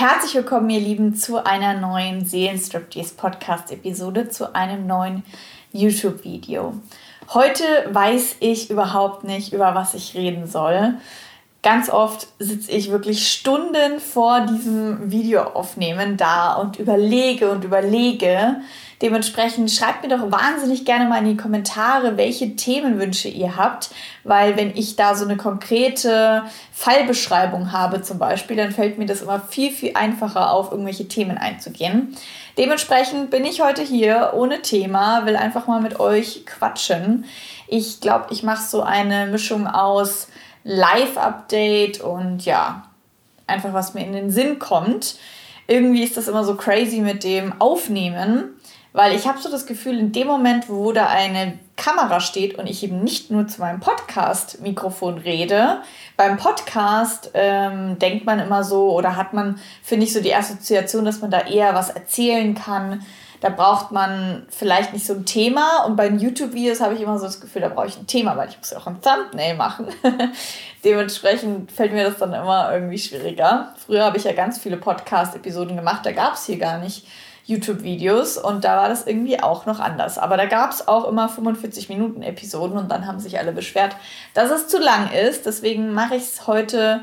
Herzlich willkommen, ihr Lieben, zu einer neuen Seelenstriptease Podcast-Episode, zu einem neuen YouTube-Video. Heute weiß ich überhaupt nicht, über was ich reden soll. Ganz oft sitze ich wirklich Stunden vor diesem Video aufnehmen da und überlege und überlege. Dementsprechend schreibt mir doch wahnsinnig gerne mal in die Kommentare, welche Themenwünsche ihr habt, weil wenn ich da so eine konkrete Fallbeschreibung habe zum Beispiel, dann fällt mir das immer viel, viel einfacher auf, irgendwelche Themen einzugehen. Dementsprechend bin ich heute hier ohne Thema, will einfach mal mit euch quatschen. Ich glaube, ich mache so eine Mischung aus Live-Update und ja, einfach was mir in den Sinn kommt. Irgendwie ist das immer so crazy mit dem Aufnehmen, weil ich habe so das Gefühl, in dem Moment, wo da eine Kamera steht und ich eben nicht nur zu meinem Podcast-Mikrofon rede, beim Podcast ähm, denkt man immer so oder hat man, finde ich, so die Assoziation, dass man da eher was erzählen kann, da braucht man vielleicht nicht so ein Thema. Und bei YouTube-Videos habe ich immer so das Gefühl, da brauche ich ein Thema, weil ich muss ja auch ein Thumbnail machen. Dementsprechend fällt mir das dann immer irgendwie schwieriger. Früher habe ich ja ganz viele Podcast-Episoden gemacht, da gab es hier gar nicht YouTube-Videos und da war das irgendwie auch noch anders. Aber da gab es auch immer 45 Minuten Episoden und dann haben sich alle beschwert, dass es zu lang ist. Deswegen mache ich es heute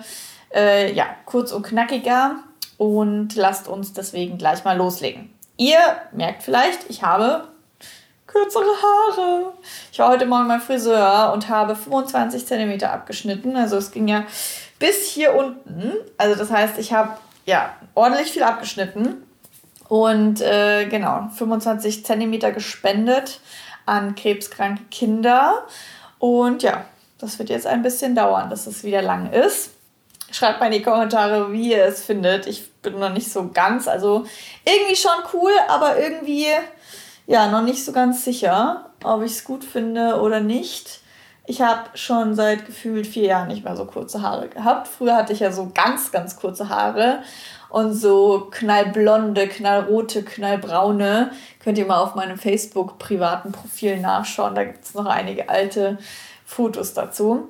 äh, ja, kurz und knackiger und lasst uns deswegen gleich mal loslegen. Ihr merkt vielleicht, ich habe kürzere Haare. Ich war heute Morgen beim Friseur und habe 25 cm abgeschnitten. Also es ging ja bis hier unten. Also das heißt, ich habe ja ordentlich viel abgeschnitten und äh, genau 25 cm gespendet an krebskranke Kinder. Und ja, das wird jetzt ein bisschen dauern, dass es wieder lang ist. Schreibt mal in die Kommentare, wie ihr es findet. Ich bin noch nicht so ganz, also irgendwie schon cool, aber irgendwie ja noch nicht so ganz sicher, ob ich es gut finde oder nicht. Ich habe schon seit gefühlt vier Jahren nicht mehr so kurze Haare gehabt. Früher hatte ich ja so ganz, ganz kurze Haare und so knallblonde, knallrote, knallbraune. Könnt ihr mal auf meinem Facebook privaten Profil nachschauen. Da gibt es noch einige alte Fotos dazu.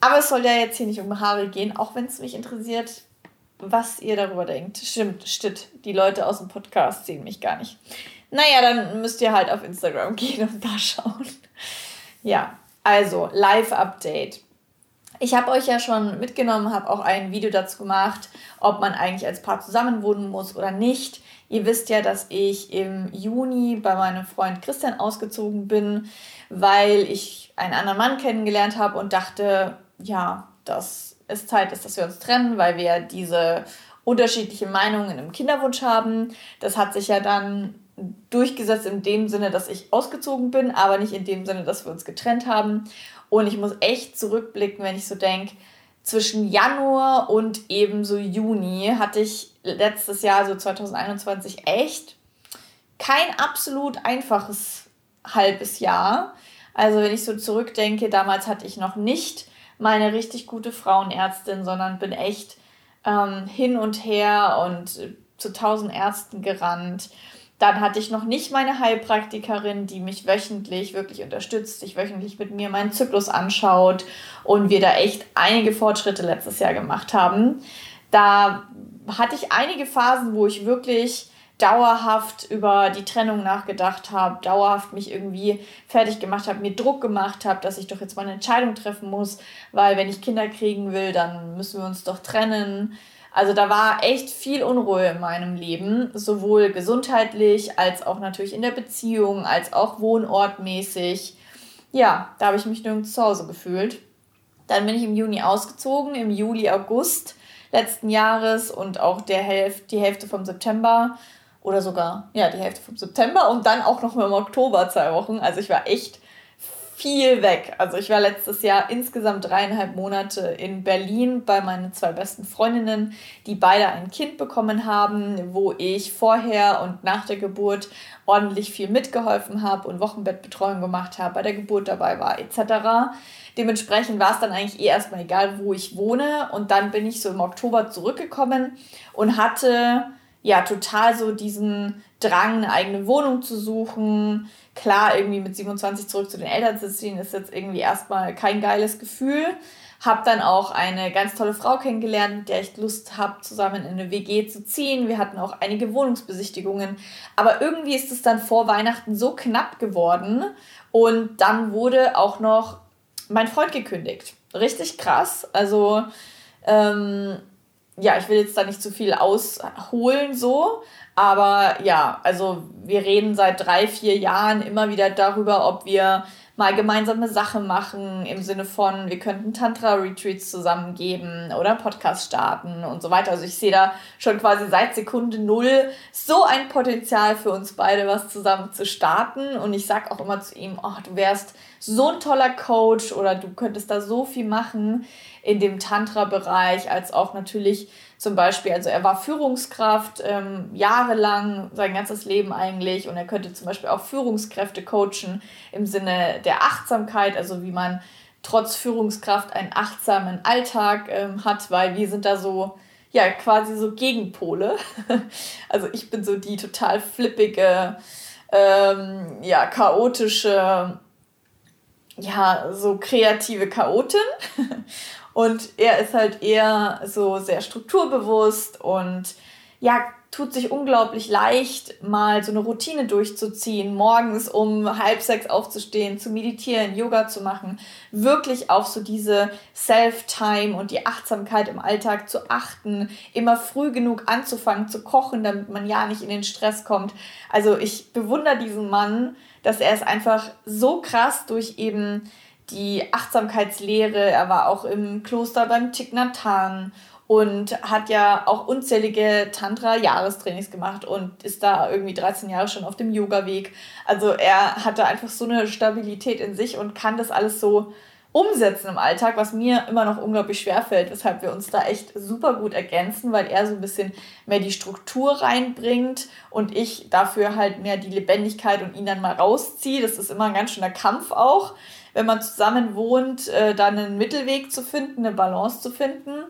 Aber es soll ja jetzt hier nicht um Haare gehen, auch wenn es mich interessiert, was ihr darüber denkt. Stimmt, stimmt. Die Leute aus dem Podcast sehen mich gar nicht. Naja, dann müsst ihr halt auf Instagram gehen und da schauen. Ja, also Live-Update. Ich habe euch ja schon mitgenommen, habe auch ein Video dazu gemacht, ob man eigentlich als Paar zusammenwohnen muss oder nicht. Ihr wisst ja, dass ich im Juni bei meinem Freund Christian ausgezogen bin, weil ich einen anderen Mann kennengelernt habe und dachte, ja, dass es Zeit ist, dass wir uns trennen, weil wir diese unterschiedliche Meinungen im Kinderwunsch haben. Das hat sich ja dann durchgesetzt in dem Sinne, dass ich ausgezogen bin, aber nicht in dem Sinne, dass wir uns getrennt haben. Und ich muss echt zurückblicken, wenn ich so denke, zwischen Januar und eben so Juni hatte ich letztes Jahr, so 2021, echt kein absolut einfaches halbes Jahr. Also wenn ich so zurückdenke, damals hatte ich noch nicht meine richtig gute Frauenärztin, sondern bin echt ähm, hin und her und zu tausend Ärzten gerannt. Dann hatte ich noch nicht meine Heilpraktikerin, die mich wöchentlich wirklich unterstützt, sich wöchentlich mit mir meinen Zyklus anschaut und wir da echt einige Fortschritte letztes Jahr gemacht haben. Da hatte ich einige Phasen, wo ich wirklich dauerhaft über die Trennung nachgedacht habe, dauerhaft mich irgendwie fertig gemacht habe, mir Druck gemacht habe, dass ich doch jetzt mal eine Entscheidung treffen muss, weil wenn ich Kinder kriegen will, dann müssen wir uns doch trennen. Also da war echt viel Unruhe in meinem Leben, sowohl gesundheitlich als auch natürlich in der Beziehung, als auch wohnortmäßig. Ja, da habe ich mich nirgends zu Hause gefühlt. Dann bin ich im Juni ausgezogen, im Juli, August letzten Jahres und auch der Hälfte, die Hälfte vom September oder sogar ja die Hälfte vom September und dann auch noch mal im Oktober zwei Wochen. Also ich war echt viel weg. Also ich war letztes Jahr insgesamt dreieinhalb Monate in Berlin bei meinen zwei besten Freundinnen, die beide ein Kind bekommen haben, wo ich vorher und nach der Geburt ordentlich viel mitgeholfen habe und Wochenbettbetreuung gemacht habe, bei der Geburt dabei war etc. Dementsprechend war es dann eigentlich eh erstmal egal, wo ich wohne. Und dann bin ich so im Oktober zurückgekommen und hatte ja total so diesen Drang, eine eigene Wohnung zu suchen. Klar, irgendwie mit 27 zurück zu den Eltern zu ziehen, ist jetzt irgendwie erstmal kein geiles Gefühl. habe dann auch eine ganz tolle Frau kennengelernt, mit der ich Lust habe, zusammen in eine WG zu ziehen. Wir hatten auch einige Wohnungsbesichtigungen. Aber irgendwie ist es dann vor Weihnachten so knapp geworden. Und dann wurde auch noch mein Freund gekündigt. Richtig krass. Also, ähm, ja, ich will jetzt da nicht zu viel ausholen so, aber ja, also wir reden seit drei, vier Jahren immer wieder darüber, ob wir mal gemeinsame Sachen machen im Sinne von, wir könnten Tantra-Retreats zusammen geben oder Podcast starten und so weiter. Also ich sehe da schon quasi seit Sekunde null so ein Potenzial für uns beide, was zusammen zu starten. Und ich sag auch immer zu ihm, oh, du wärst so ein toller Coach oder du könntest da so viel machen in dem Tantra-Bereich, als auch natürlich zum Beispiel, also er war Führungskraft ähm, jahrelang, sein ganzes Leben eigentlich, und er könnte zum Beispiel auch Führungskräfte coachen im Sinne der Achtsamkeit, also wie man trotz Führungskraft einen achtsamen Alltag ähm, hat, weil wir sind da so, ja, quasi so Gegenpole. also ich bin so die total flippige, ähm, ja, chaotische, ja, so kreative Chaotin. Und er ist halt eher so sehr strukturbewusst und ja, tut sich unglaublich leicht, mal so eine Routine durchzuziehen, morgens um halb sechs aufzustehen, zu meditieren, Yoga zu machen, wirklich auf so diese Self-Time und die Achtsamkeit im Alltag zu achten, immer früh genug anzufangen zu kochen, damit man ja nicht in den Stress kommt. Also ich bewundere diesen Mann, dass er es einfach so krass durch eben die Achtsamkeitslehre. Er war auch im Kloster beim Hanh und hat ja auch unzählige Tantra-Jahrestrainings gemacht und ist da irgendwie 13 Jahre schon auf dem Yoga-Weg. Also er hatte einfach so eine Stabilität in sich und kann das alles so umsetzen im Alltag, was mir immer noch unglaublich schwer fällt, weshalb wir uns da echt super gut ergänzen, weil er so ein bisschen mehr die Struktur reinbringt und ich dafür halt mehr die Lebendigkeit und ihn dann mal rausziehe. Das ist immer ein ganz schöner Kampf auch wenn man zusammen wohnt, äh, dann einen Mittelweg zu finden, eine Balance zu finden.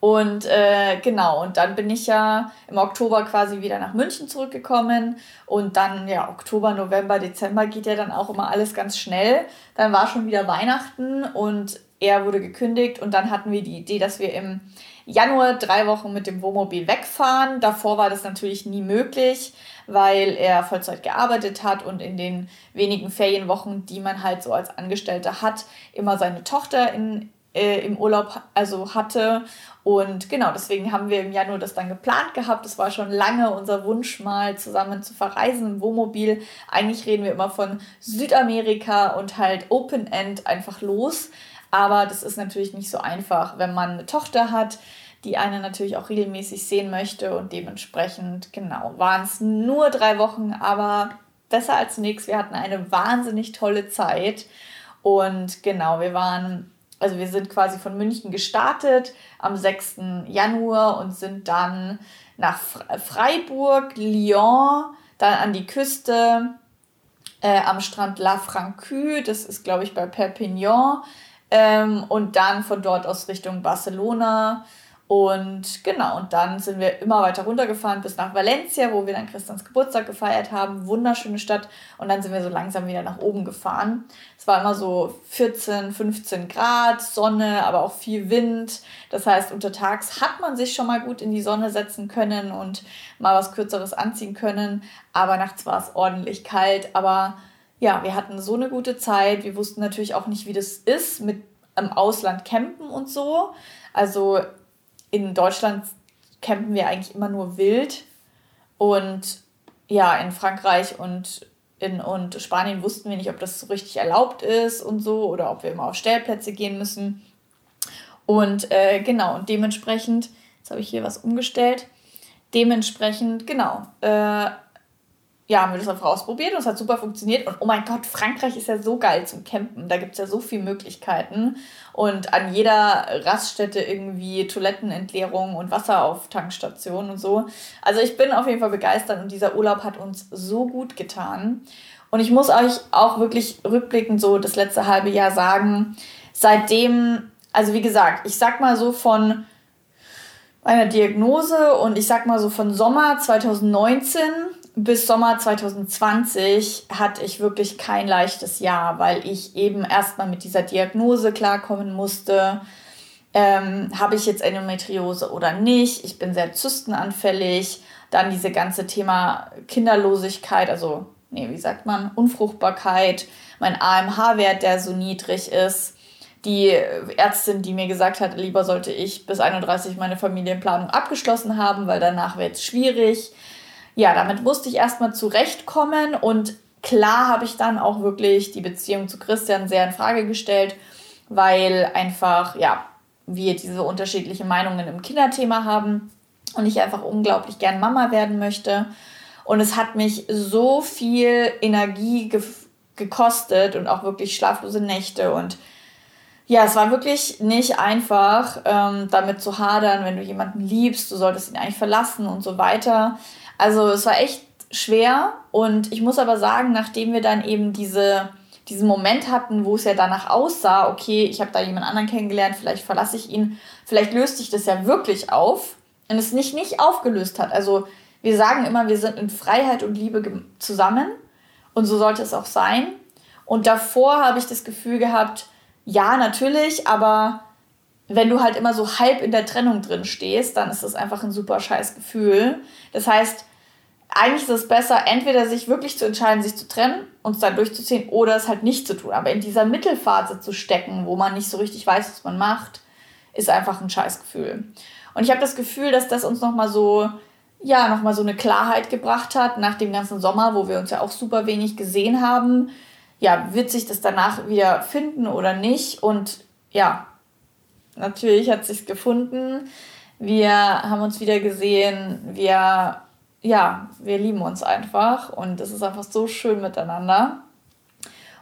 Und äh, genau, und dann bin ich ja im Oktober quasi wieder nach München zurückgekommen. Und dann, ja, Oktober, November, Dezember geht ja dann auch immer alles ganz schnell. Dann war schon wieder Weihnachten und er wurde gekündigt. Und dann hatten wir die Idee, dass wir im Januar drei Wochen mit dem Wohnmobil wegfahren. Davor war das natürlich nie möglich weil er Vollzeit gearbeitet hat und in den wenigen Ferienwochen, die man halt so als Angestellter hat, immer seine Tochter in, äh, im Urlaub also hatte. Und genau, deswegen haben wir im Januar das dann geplant gehabt. Es war schon lange unser Wunsch, mal zusammen zu verreisen im Wohnmobil. Eigentlich reden wir immer von Südamerika und halt Open End einfach los. Aber das ist natürlich nicht so einfach, wenn man eine Tochter hat die eine natürlich auch regelmäßig sehen möchte und dementsprechend, genau, waren es nur drei Wochen, aber besser als nichts. Wir hatten eine wahnsinnig tolle Zeit und genau, wir waren, also wir sind quasi von München gestartet am 6. Januar und sind dann nach Freiburg, Lyon, dann an die Küste, äh, am Strand La Francu, das ist glaube ich bei Perpignan, ähm, und dann von dort aus Richtung Barcelona und genau, und dann sind wir immer weiter runtergefahren bis nach Valencia, wo wir dann Christians Geburtstag gefeiert haben. Wunderschöne Stadt. Und dann sind wir so langsam wieder nach oben gefahren. Es war immer so 14, 15 Grad, Sonne, aber auch viel Wind. Das heißt, untertags hat man sich schon mal gut in die Sonne setzen können und mal was Kürzeres anziehen können. Aber nachts war es ordentlich kalt. Aber ja, wir hatten so eine gute Zeit. Wir wussten natürlich auch nicht, wie das ist mit im Ausland campen und so. Also in Deutschland campen wir eigentlich immer nur wild. Und ja, in Frankreich und in und Spanien wussten wir nicht, ob das so richtig erlaubt ist und so oder ob wir immer auf Stellplätze gehen müssen. Und äh, genau, und dementsprechend, jetzt habe ich hier was umgestellt, dementsprechend, genau, äh, ja, haben wir das einfach ausprobiert und es hat super funktioniert. Und oh mein Gott, Frankreich ist ja so geil zum Campen. Da gibt es ja so viele Möglichkeiten. Und an jeder Raststätte irgendwie Toilettenentleerung und Wasserauftankstationen und so. Also ich bin auf jeden Fall begeistert und dieser Urlaub hat uns so gut getan. Und ich muss euch auch wirklich rückblickend so das letzte halbe Jahr sagen, seitdem, also wie gesagt, ich sag mal so von meiner Diagnose und ich sag mal so von Sommer 2019 bis Sommer 2020 hatte ich wirklich kein leichtes Jahr, weil ich eben erstmal mit dieser Diagnose klarkommen musste. Ähm, Habe ich jetzt Endometriose oder nicht? Ich bin sehr zystenanfällig. Dann diese ganze Thema Kinderlosigkeit, also, nee, wie sagt man, Unfruchtbarkeit, mein AMH-Wert, der so niedrig ist. Die Ärztin, die mir gesagt hat, lieber sollte ich bis 31 meine Familienplanung abgeschlossen haben, weil danach wird es schwierig. Ja, damit musste ich erstmal zurechtkommen und klar habe ich dann auch wirklich die Beziehung zu Christian sehr in Frage gestellt, weil einfach, ja, wir diese unterschiedlichen Meinungen im Kinderthema haben und ich einfach unglaublich gern Mama werden möchte. Und es hat mich so viel Energie ge gekostet und auch wirklich schlaflose Nächte. Und ja, es war wirklich nicht einfach, ähm, damit zu hadern, wenn du jemanden liebst, du solltest ihn eigentlich verlassen und so weiter. Also es war echt schwer. Und ich muss aber sagen, nachdem wir dann eben diese diesen Moment hatten, wo es ja danach aussah, okay, ich habe da jemand anderen kennengelernt, vielleicht verlasse ich ihn, vielleicht löst sich das ja wirklich auf und es nicht nicht aufgelöst hat. Also wir sagen immer, wir sind in Freiheit und Liebe zusammen und so sollte es auch sein. Und davor habe ich das Gefühl gehabt, ja, natürlich, aber wenn du halt immer so halb in der Trennung drin stehst, dann ist das einfach ein super scheiß Gefühl. Das heißt, eigentlich ist es besser, entweder sich wirklich zu entscheiden, sich zu trennen und es dann durchzuziehen oder es halt nicht zu tun. Aber in dieser Mittelphase zu stecken, wo man nicht so richtig weiß, was man macht, ist einfach ein Scheißgefühl. Und ich habe das Gefühl, dass das uns nochmal so, ja, nochmal so eine Klarheit gebracht hat nach dem ganzen Sommer, wo wir uns ja auch super wenig gesehen haben. Ja, wird sich das danach wieder finden oder nicht? Und ja, natürlich hat es sich gefunden. Wir haben uns wieder gesehen. Wir ja, wir lieben uns einfach und es ist einfach so schön miteinander.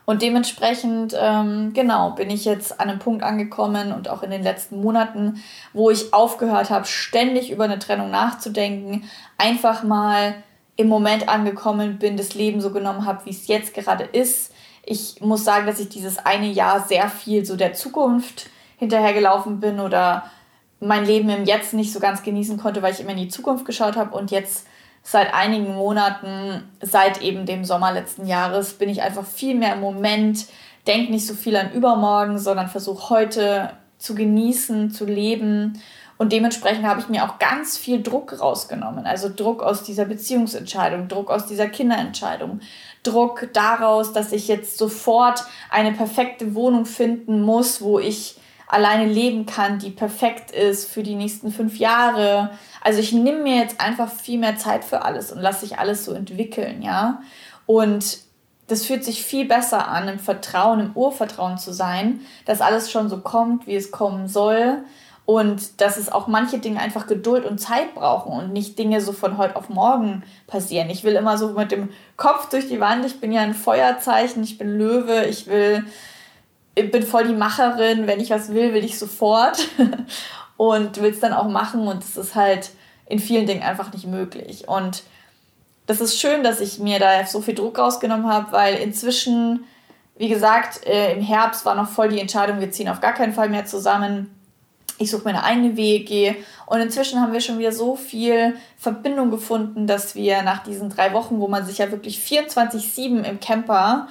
Und dementsprechend, ähm, genau, bin ich jetzt an einem Punkt angekommen und auch in den letzten Monaten, wo ich aufgehört habe, ständig über eine Trennung nachzudenken, einfach mal im Moment angekommen bin, das Leben so genommen habe, wie es jetzt gerade ist. Ich muss sagen, dass ich dieses eine Jahr sehr viel so der Zukunft hinterhergelaufen bin oder mein Leben im Jetzt nicht so ganz genießen konnte, weil ich immer in die Zukunft geschaut habe und jetzt seit einigen Monaten, seit eben dem Sommer letzten Jahres, bin ich einfach viel mehr im Moment, denke nicht so viel an übermorgen, sondern versuche heute zu genießen, zu leben. Und dementsprechend habe ich mir auch ganz viel Druck rausgenommen. Also Druck aus dieser Beziehungsentscheidung, Druck aus dieser Kinderentscheidung, Druck daraus, dass ich jetzt sofort eine perfekte Wohnung finden muss, wo ich alleine leben kann, die perfekt ist für die nächsten fünf Jahre. Also ich nehme mir jetzt einfach viel mehr Zeit für alles und lasse sich alles so entwickeln, ja. Und das fühlt sich viel besser an, im Vertrauen, im Urvertrauen zu sein, dass alles schon so kommt, wie es kommen soll. Und dass es auch manche Dinge einfach Geduld und Zeit brauchen und nicht Dinge so von heute auf morgen passieren. Ich will immer so mit dem Kopf durch die Wand. Ich bin ja ein Feuerzeichen, ich bin Löwe, ich will bin voll die Macherin, wenn ich was will, will ich sofort und will es dann auch machen und es ist halt in vielen Dingen einfach nicht möglich. Und das ist schön, dass ich mir da so viel Druck rausgenommen habe, weil inzwischen, wie gesagt, äh, im Herbst war noch voll die Entscheidung, wir ziehen auf gar keinen Fall mehr zusammen. Ich suche meine eigene Wege. Und inzwischen haben wir schon wieder so viel Verbindung gefunden, dass wir nach diesen drei Wochen, wo man sich ja wirklich 24-7 im Camper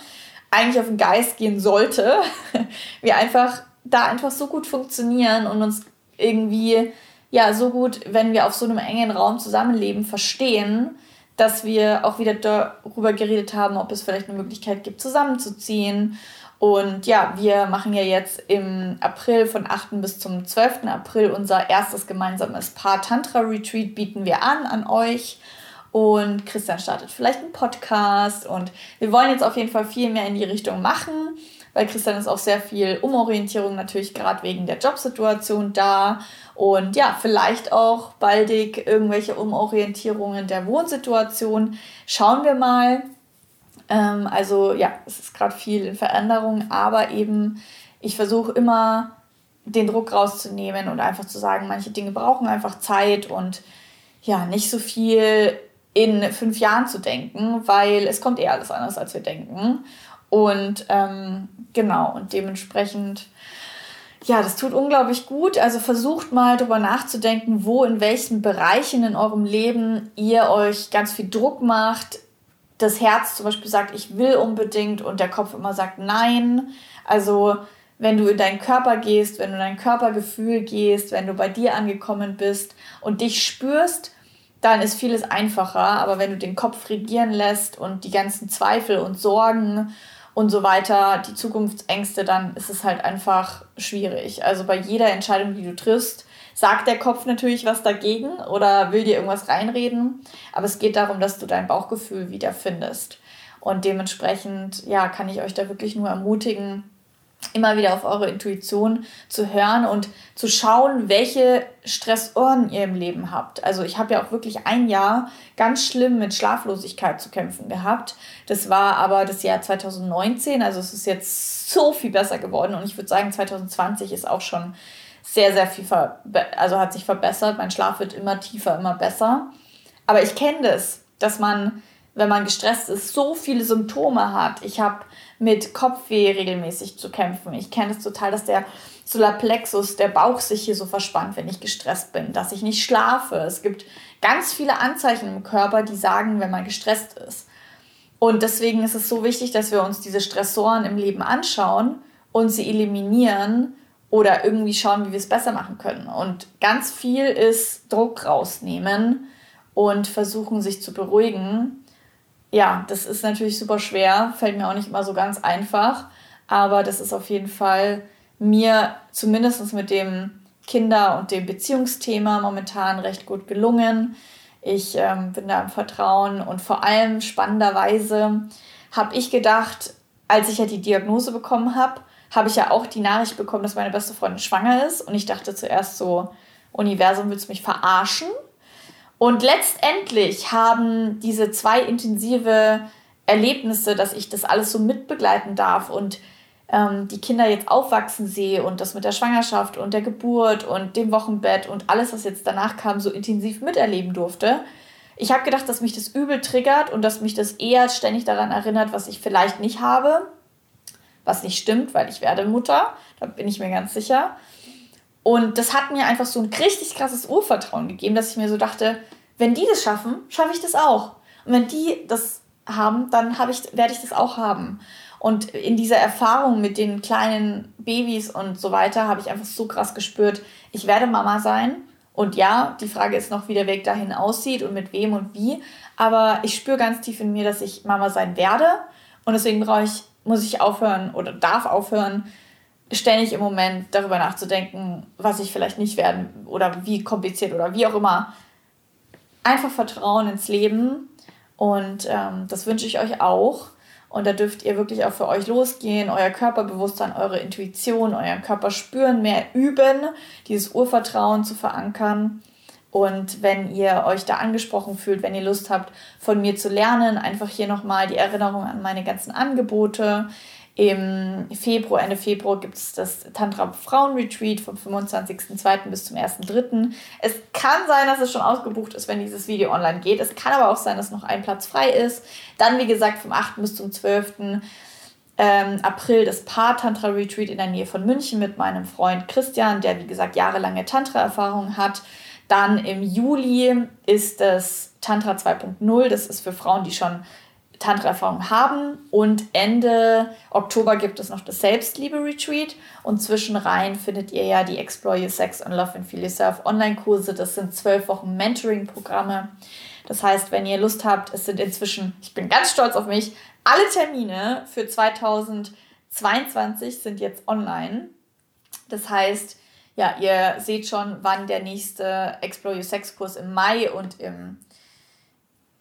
eigentlich auf den Geist gehen sollte, wir einfach da einfach so gut funktionieren und uns irgendwie ja so gut, wenn wir auf so einem engen Raum zusammenleben, verstehen, dass wir auch wieder darüber geredet haben, ob es vielleicht eine Möglichkeit gibt, zusammenzuziehen. Und ja, wir machen ja jetzt im April von 8. bis zum 12. April unser erstes gemeinsames Paar-Tantra-Retreat bieten wir an an euch und Christian startet vielleicht einen Podcast und wir wollen jetzt auf jeden Fall viel mehr in die Richtung machen, weil Christian ist auch sehr viel Umorientierung natürlich gerade wegen der Jobsituation da und ja, vielleicht auch baldig irgendwelche Umorientierungen der Wohnsituation. Schauen wir mal. Ähm, also ja, es ist gerade viel in Veränderung, aber eben ich versuche immer den Druck rauszunehmen und einfach zu sagen, manche Dinge brauchen einfach Zeit und ja, nicht so viel in fünf Jahren zu denken, weil es kommt eh alles anders, als wir denken. Und ähm, genau, und dementsprechend, Ja, das tut unglaublich gut. Also versucht mal darüber nachzudenken, wo in welchen Bereichen in eurem Leben ihr euch ganz viel Druck macht. Das Herz zum Beispiel sagt, ich will unbedingt und der Kopf immer sagt nein. Also wenn du in deinen Körper gehst, wenn du in dein Körpergefühl gehst, wenn du bei dir angekommen bist und dich spürst, dann ist vieles einfacher. Aber wenn du den Kopf regieren lässt und die ganzen Zweifel und Sorgen und so weiter, die Zukunftsängste, dann ist es halt einfach schwierig. Also bei jeder Entscheidung, die du triffst, sagt der Kopf natürlich was dagegen oder will dir irgendwas reinreden. Aber es geht darum, dass du dein Bauchgefühl wiederfindest. Und dementsprechend, ja, kann ich euch da wirklich nur ermutigen, immer wieder auf eure Intuition zu hören und zu schauen, welche Stressoren ihr im Leben habt. Also ich habe ja auch wirklich ein Jahr ganz schlimm mit Schlaflosigkeit zu kämpfen gehabt. Das war aber das Jahr 2019, also es ist jetzt so viel besser geworden und ich würde sagen 2020 ist auch schon sehr sehr viel also hat sich verbessert. Mein Schlaf wird immer tiefer, immer besser. Aber ich kenne das, dass man wenn man gestresst ist, so viele Symptome hat. Ich habe mit Kopfweh regelmäßig zu kämpfen. Ich kenne es total, dass der Solarplexus, der Bauch sich hier so verspannt, wenn ich gestresst bin, dass ich nicht schlafe. Es gibt ganz viele Anzeichen im Körper, die sagen, wenn man gestresst ist. Und deswegen ist es so wichtig, dass wir uns diese Stressoren im Leben anschauen und sie eliminieren oder irgendwie schauen, wie wir es besser machen können. Und ganz viel ist Druck rausnehmen und versuchen, sich zu beruhigen ja, das ist natürlich super schwer, fällt mir auch nicht immer so ganz einfach, aber das ist auf jeden Fall mir zumindest mit dem Kinder- und dem Beziehungsthema momentan recht gut gelungen. Ich ähm, bin da im Vertrauen und vor allem spannenderweise habe ich gedacht, als ich ja die Diagnose bekommen habe, habe ich ja auch die Nachricht bekommen, dass meine beste Freundin schwanger ist und ich dachte zuerst so, Universum willst du mich verarschen? Und letztendlich haben diese zwei intensive Erlebnisse, dass ich das alles so mitbegleiten darf und ähm, die Kinder jetzt aufwachsen sehe und das mit der Schwangerschaft und der Geburt und dem Wochenbett und alles, was jetzt danach kam, so intensiv miterleben durfte. Ich habe gedacht, dass mich das übel triggert und dass mich das eher ständig daran erinnert, was ich vielleicht nicht habe. Was nicht stimmt, weil ich werde Mutter, da bin ich mir ganz sicher. Und das hat mir einfach so ein richtig krasses Urvertrauen gegeben, dass ich mir so dachte, wenn die das schaffen, schaffe ich das auch. Und wenn die das haben, dann ich, werde ich das auch haben. Und in dieser Erfahrung mit den kleinen Babys und so weiter habe ich einfach so krass gespürt, ich werde Mama sein. Und ja, die Frage ist noch, wie der Weg dahin aussieht und mit wem und wie. Aber ich spüre ganz tief in mir, dass ich Mama sein werde. Und deswegen brauche ich, muss ich aufhören oder darf aufhören, ständig im Moment darüber nachzudenken, was ich vielleicht nicht werden oder wie kompliziert oder wie auch immer. Einfach Vertrauen ins Leben und ähm, das wünsche ich euch auch. Und da dürft ihr wirklich auch für euch losgehen, euer Körperbewusstsein, eure Intuition, euren Körper spüren, mehr üben, dieses Urvertrauen zu verankern. Und wenn ihr euch da angesprochen fühlt, wenn ihr Lust habt, von mir zu lernen, einfach hier nochmal die Erinnerung an meine ganzen Angebote. Im Februar, Ende Februar gibt es das Tantra Frauen Retreat vom 25.02. bis zum 1.03. Es kann sein, dass es schon ausgebucht ist, wenn dieses Video online geht. Es kann aber auch sein, dass noch ein Platz frei ist. Dann, wie gesagt, vom 8. bis zum 12. Ähm, April das Paar Tantra Retreat in der Nähe von München mit meinem Freund Christian, der, wie gesagt, jahrelange Tantra-Erfahrung hat. Dann im Juli ist das Tantra 2.0. Das ist für Frauen, die schon Tantra-Erfahrung haben. Und Ende Oktober gibt es noch das Selbstliebe-Retreat. Und zwischenrein findet ihr ja die Explore Your Sex and Love and Feel Yourself Online-Kurse. Das sind zwölf Wochen Mentoring-Programme. Das heißt, wenn ihr Lust habt, es sind inzwischen, ich bin ganz stolz auf mich, alle Termine für 2022 sind jetzt online. Das heißt, ja, ihr seht schon, wann der nächste Explore Your Sex Kurs im Mai und im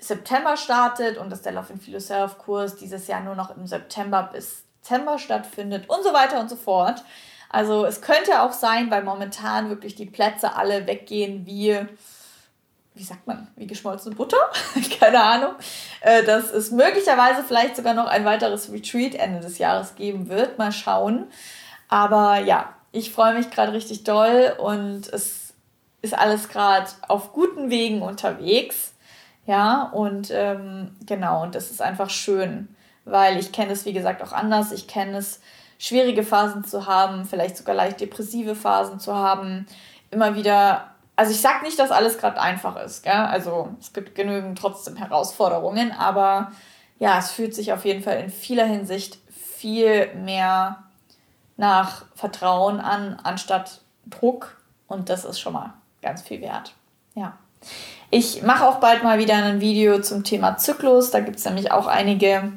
September startet und dass der Love and Feel Yourself Kurs dieses Jahr nur noch im September bis Dezember stattfindet und so weiter und so fort. Also es könnte auch sein, weil momentan wirklich die Plätze alle weggehen wie, wie sagt man, wie geschmolzene Butter? Keine Ahnung. Äh, dass es möglicherweise vielleicht sogar noch ein weiteres Retreat Ende des Jahres geben wird. Mal schauen. Aber ja, ich freue mich gerade richtig doll und es ist alles gerade auf guten Wegen unterwegs. Ja, und ähm, genau, und das ist einfach schön, weil ich kenne es, wie gesagt, auch anders. Ich kenne es schwierige Phasen zu haben, vielleicht sogar leicht depressive Phasen zu haben, immer wieder. Also ich sage nicht, dass alles gerade einfach ist, gell? also es gibt genügend trotzdem Herausforderungen, aber ja, es fühlt sich auf jeden Fall in vieler Hinsicht viel mehr nach Vertrauen an, anstatt Druck. Und das ist schon mal ganz viel wert. Ja. Ich mache auch bald mal wieder ein Video zum Thema Zyklus. Da gibt es nämlich auch einige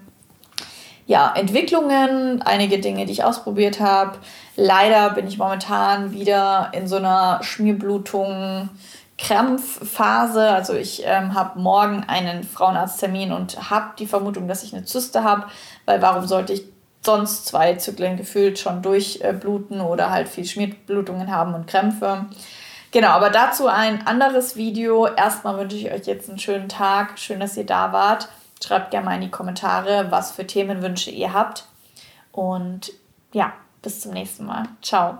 ja, Entwicklungen, einige Dinge, die ich ausprobiert habe. Leider bin ich momentan wieder in so einer Schmierblutung, Krampfphase. Also ich ähm, habe morgen einen Frauenarzttermin und habe die Vermutung, dass ich eine Zyste habe, weil warum sollte ich sonst zwei Zyklen gefühlt schon durchbluten oder halt viel Schmierblutungen haben und Krämpfe. Genau, aber dazu ein anderes Video. Erstmal wünsche ich euch jetzt einen schönen Tag. Schön, dass ihr da wart. Schreibt gerne mal in die Kommentare, was für Themenwünsche ihr habt. Und ja, bis zum nächsten Mal. Ciao.